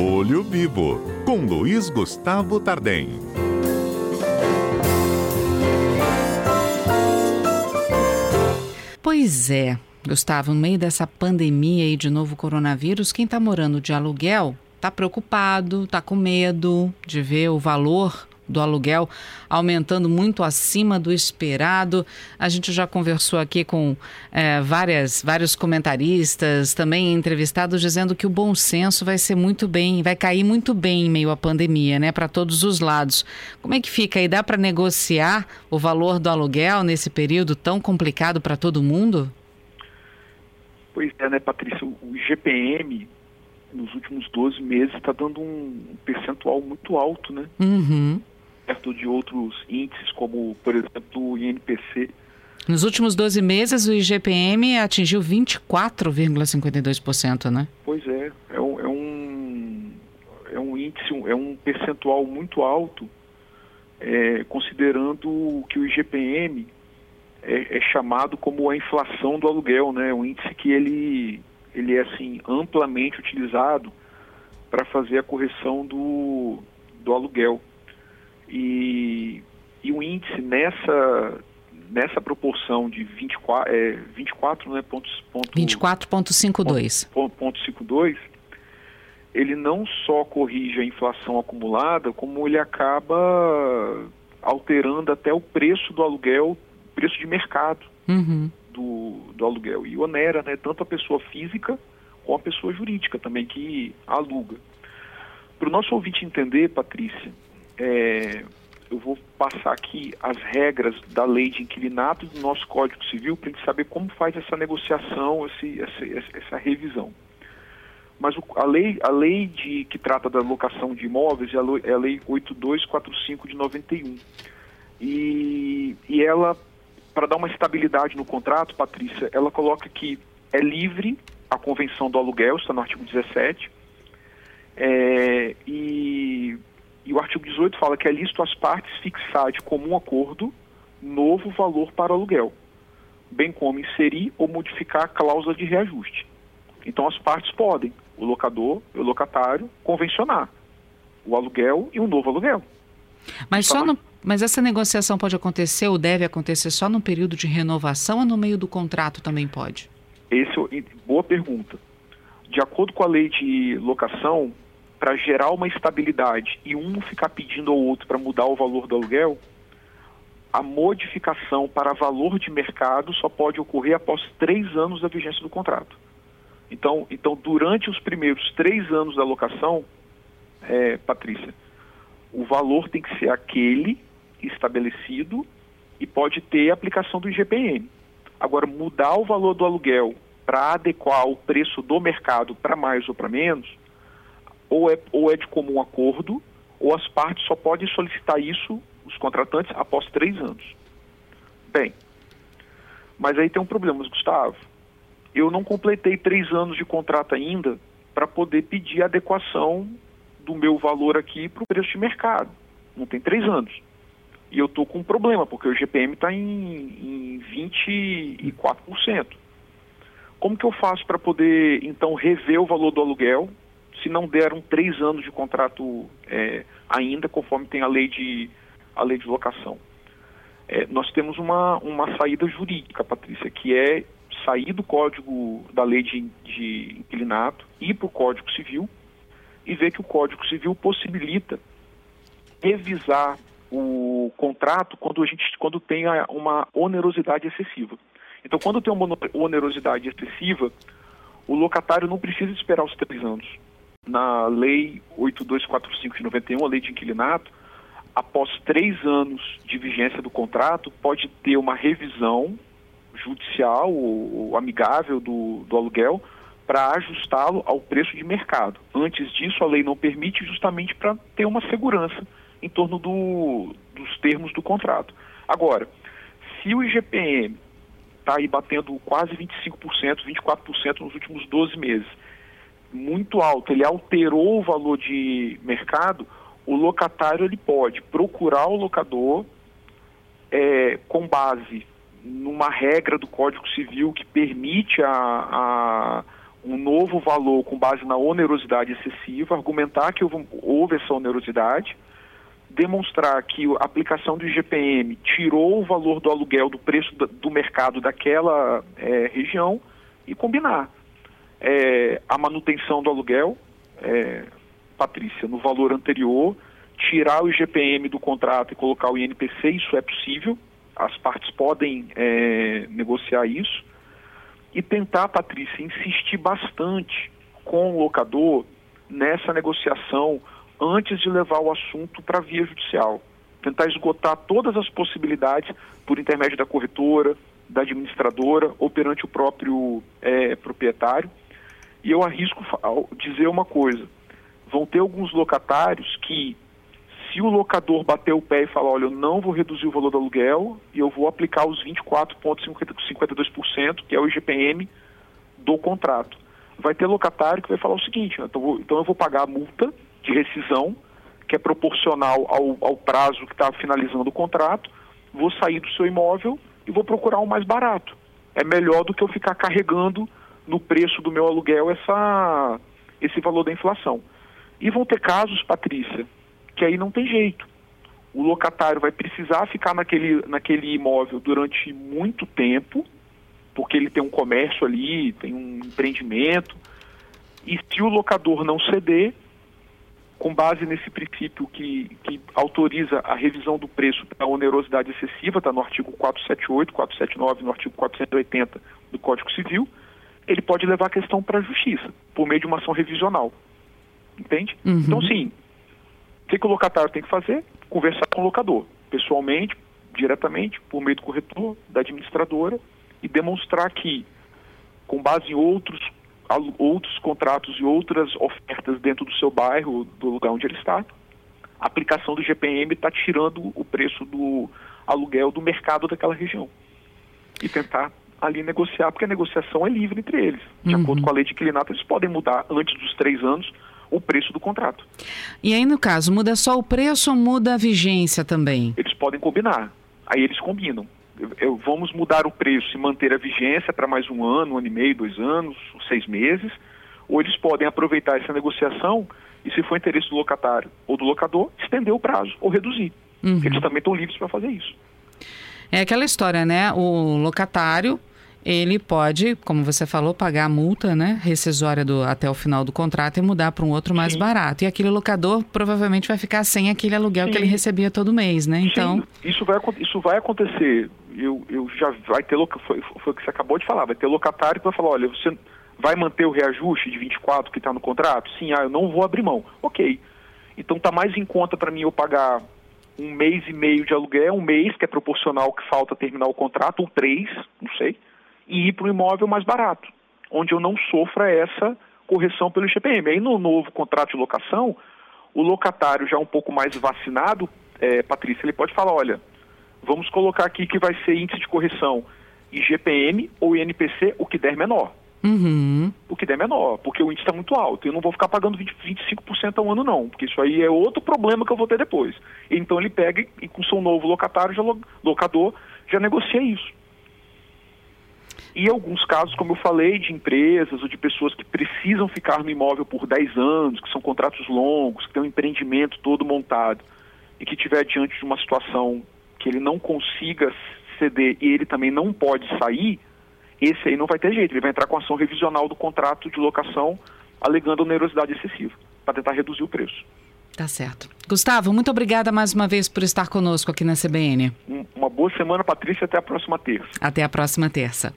Olho Vivo, com Luiz Gustavo Tardem. Pois é, Gustavo, no meio dessa pandemia aí de novo coronavírus, quem está morando de aluguel está preocupado, está com medo de ver o valor do aluguel aumentando muito acima do esperado. A gente já conversou aqui com é, várias, vários comentaristas, também entrevistados, dizendo que o bom senso vai ser muito bem, vai cair muito bem em meio à pandemia, né, para todos os lados. Como é que fica aí? Dá para negociar o valor do aluguel nesse período tão complicado para todo mundo? Pois é, né, Patrícia? O GPM nos últimos 12 meses está dando um percentual muito alto, né? Uhum perto de outros índices, como, por exemplo, o INPC. Nos últimos 12 meses, o IGPM atingiu 24,52%, né? Pois é, é um, é um, é um índice, é um percentual muito alto, é, considerando que o IGPM é, é, chamado como a inflação do aluguel, né? Um índice que ele, ele é assim amplamente utilizado para fazer a correção do, do aluguel. E, e o índice nessa, nessa proporção de 24, é, 24 né, pontos, ponto, 24,52. Ponto, ponto 52, ele não só corrige a inflação acumulada, como ele acaba alterando até o preço do aluguel, preço de mercado uhum. do, do aluguel. E onera né, tanto a pessoa física como a pessoa jurídica também que aluga. Para o nosso ouvinte entender, Patrícia, é, eu vou passar aqui as regras da lei de inquilinato do nosso Código Civil para a gente saber como faz essa negociação, esse, essa, essa revisão. Mas o, a lei, a lei de, que trata da locação de imóveis é a, lei, é a lei 8245 de 91. E, e ela, para dar uma estabilidade no contrato, Patrícia, ela coloca que é livre a convenção do aluguel, está no artigo 17, é, artigo 18 fala que é lícito às partes fixar de comum acordo novo valor para aluguel, bem como inserir ou modificar a cláusula de reajuste. Então as partes podem, o locador e o locatário, convencionar o aluguel e um novo aluguel. Mas, só no, mas essa negociação pode acontecer ou deve acontecer só no período de renovação ou no meio do contrato também pode? Esse, boa pergunta. De acordo com a lei de locação, para gerar uma estabilidade e um ficar pedindo ao outro para mudar o valor do aluguel, a modificação para valor de mercado só pode ocorrer após três anos da vigência do contrato. Então, então durante os primeiros três anos da locação, é, Patrícia, o valor tem que ser aquele estabelecido e pode ter aplicação do IGPM. Agora, mudar o valor do aluguel para adequar o preço do mercado para mais ou para menos, ou é, ou é de comum acordo, ou as partes só podem solicitar isso, os contratantes, após três anos. Bem, mas aí tem um problema, Gustavo. Eu não completei três anos de contrato ainda para poder pedir adequação do meu valor aqui para o preço de mercado. Não tem três anos. E eu estou com um problema, porque o GPM está em, em 24%. Como que eu faço para poder, então, rever o valor do aluguel se não deram três anos de contrato é, ainda, conforme tem a lei de, a lei de locação. É, nós temos uma, uma saída jurídica, Patrícia, que é sair do código da lei de, de inquilinato, ir para o Código Civil e ver que o Código Civil possibilita revisar o contrato quando a gente quando tem uma onerosidade excessiva. Então, quando tem uma onerosidade excessiva, o locatário não precisa esperar os três anos na Lei 8245 de 91, a Lei de Inquilinato, após três anos de vigência do contrato, pode ter uma revisão judicial ou, amigável do, do aluguel para ajustá-lo ao preço de mercado. Antes disso, a lei não permite justamente para ter uma segurança em torno do, dos termos do contrato. Agora, se o IGPM está aí batendo quase 25%, 24% nos últimos 12 meses, muito alto, ele alterou o valor de mercado, o locatário ele pode procurar o locador é, com base numa regra do Código Civil que permite a, a, um novo valor com base na onerosidade excessiva, argumentar que houve, houve essa onerosidade, demonstrar que a aplicação do IGPM tirou o valor do aluguel do preço do mercado daquela é, região e combinar é, a manutenção do aluguel, é, Patrícia, no valor anterior, tirar o IGPM do contrato e colocar o INPC, isso é possível, as partes podem é, negociar isso, e tentar, Patrícia, insistir bastante com o locador nessa negociação antes de levar o assunto para a via judicial. Tentar esgotar todas as possibilidades por intermédio da corretora, da administradora ou perante o próprio é, proprietário. E eu arrisco dizer uma coisa: vão ter alguns locatários que, se o locador bater o pé e falar, olha, eu não vou reduzir o valor do aluguel e eu vou aplicar os 24,52%, que é o IGPM do contrato. Vai ter locatário que vai falar o seguinte: então, então eu vou pagar a multa de rescisão, que é proporcional ao, ao prazo que está finalizando o contrato, vou sair do seu imóvel e vou procurar um mais barato. É melhor do que eu ficar carregando no preço do meu aluguel essa, esse valor da inflação. E vão ter casos, Patrícia, que aí não tem jeito. O locatário vai precisar ficar naquele, naquele imóvel durante muito tempo, porque ele tem um comércio ali, tem um empreendimento. E se o locador não ceder, com base nesse princípio que, que autoriza a revisão do preço da onerosidade excessiva, está no artigo 478, 479, no artigo 480 do Código Civil, ele pode levar a questão para a justiça, por meio de uma ação revisional. Entende? Uhum. Então, sim, o que, o locatário tem que fazer? Conversar com o locador, pessoalmente, diretamente, por meio do corretor, da administradora, e demonstrar que, com base em outros outros contratos e outras ofertas dentro do seu bairro, do lugar onde ele está, a aplicação do GPM está tirando o preço do aluguel do mercado daquela região. E tentar ali negociar, porque a negociação é livre entre eles. De uhum. acordo com a lei de inquilinato, eles podem mudar antes dos três anos o preço do contrato. E aí, no caso, muda só o preço ou muda a vigência também? Eles podem combinar. Aí eles combinam eu, vamos mudar o preço e manter a vigência para mais um ano, um ano e meio, dois anos, seis meses, ou eles podem aproveitar essa negociação e, se for interesse do locatário ou do locador, estender o prazo ou reduzir. Uhum. Eles também estão livres para fazer isso. É aquela história, né? O locatário ele pode, como você falou, pagar a multa né, rescisória do, até o final do contrato e mudar para um outro mais Sim. barato. E aquele locador provavelmente vai ficar sem aquele aluguel Sim. que ele recebia todo mês, né? Então. Sim, isso vai, isso vai acontecer. Eu, eu já vai ter foi, foi o que você acabou de falar, vai ter locatário que vai falar, olha, você vai manter o reajuste de 24 que está no contrato? Sim, ah, eu não vou abrir mão. Ok. Então está mais em conta para mim eu pagar um mês e meio de aluguel, um mês que é proporcional ao que falta terminar o contrato, ou três, não sei e ir para um imóvel mais barato, onde eu não sofra essa correção pelo IGPM. Aí no novo contrato de locação, o locatário já um pouco mais vacinado, é, Patrícia, ele pode falar, olha, vamos colocar aqui que vai ser índice de correção IGPM ou INPC, o que der menor. Uhum. O que der menor, porque o índice está muito alto. Eu não vou ficar pagando 20, 25% ao ano, não, porque isso aí é outro problema que eu vou ter depois. Então ele pega e, com seu novo locatário, já, locador, já negocia isso. E alguns casos, como eu falei, de empresas ou de pessoas que precisam ficar no imóvel por 10 anos, que são contratos longos, que têm um empreendimento todo montado e que estiver diante de uma situação que ele não consiga ceder e ele também não pode sair, esse aí não vai ter jeito, ele vai entrar com ação revisional do contrato de locação alegando onerosidade excessiva, para tentar reduzir o preço. Tá certo. Gustavo, muito obrigada mais uma vez por estar conosco aqui na CBN. Uma boa semana, Patrícia, até a próxima terça. Até a próxima terça.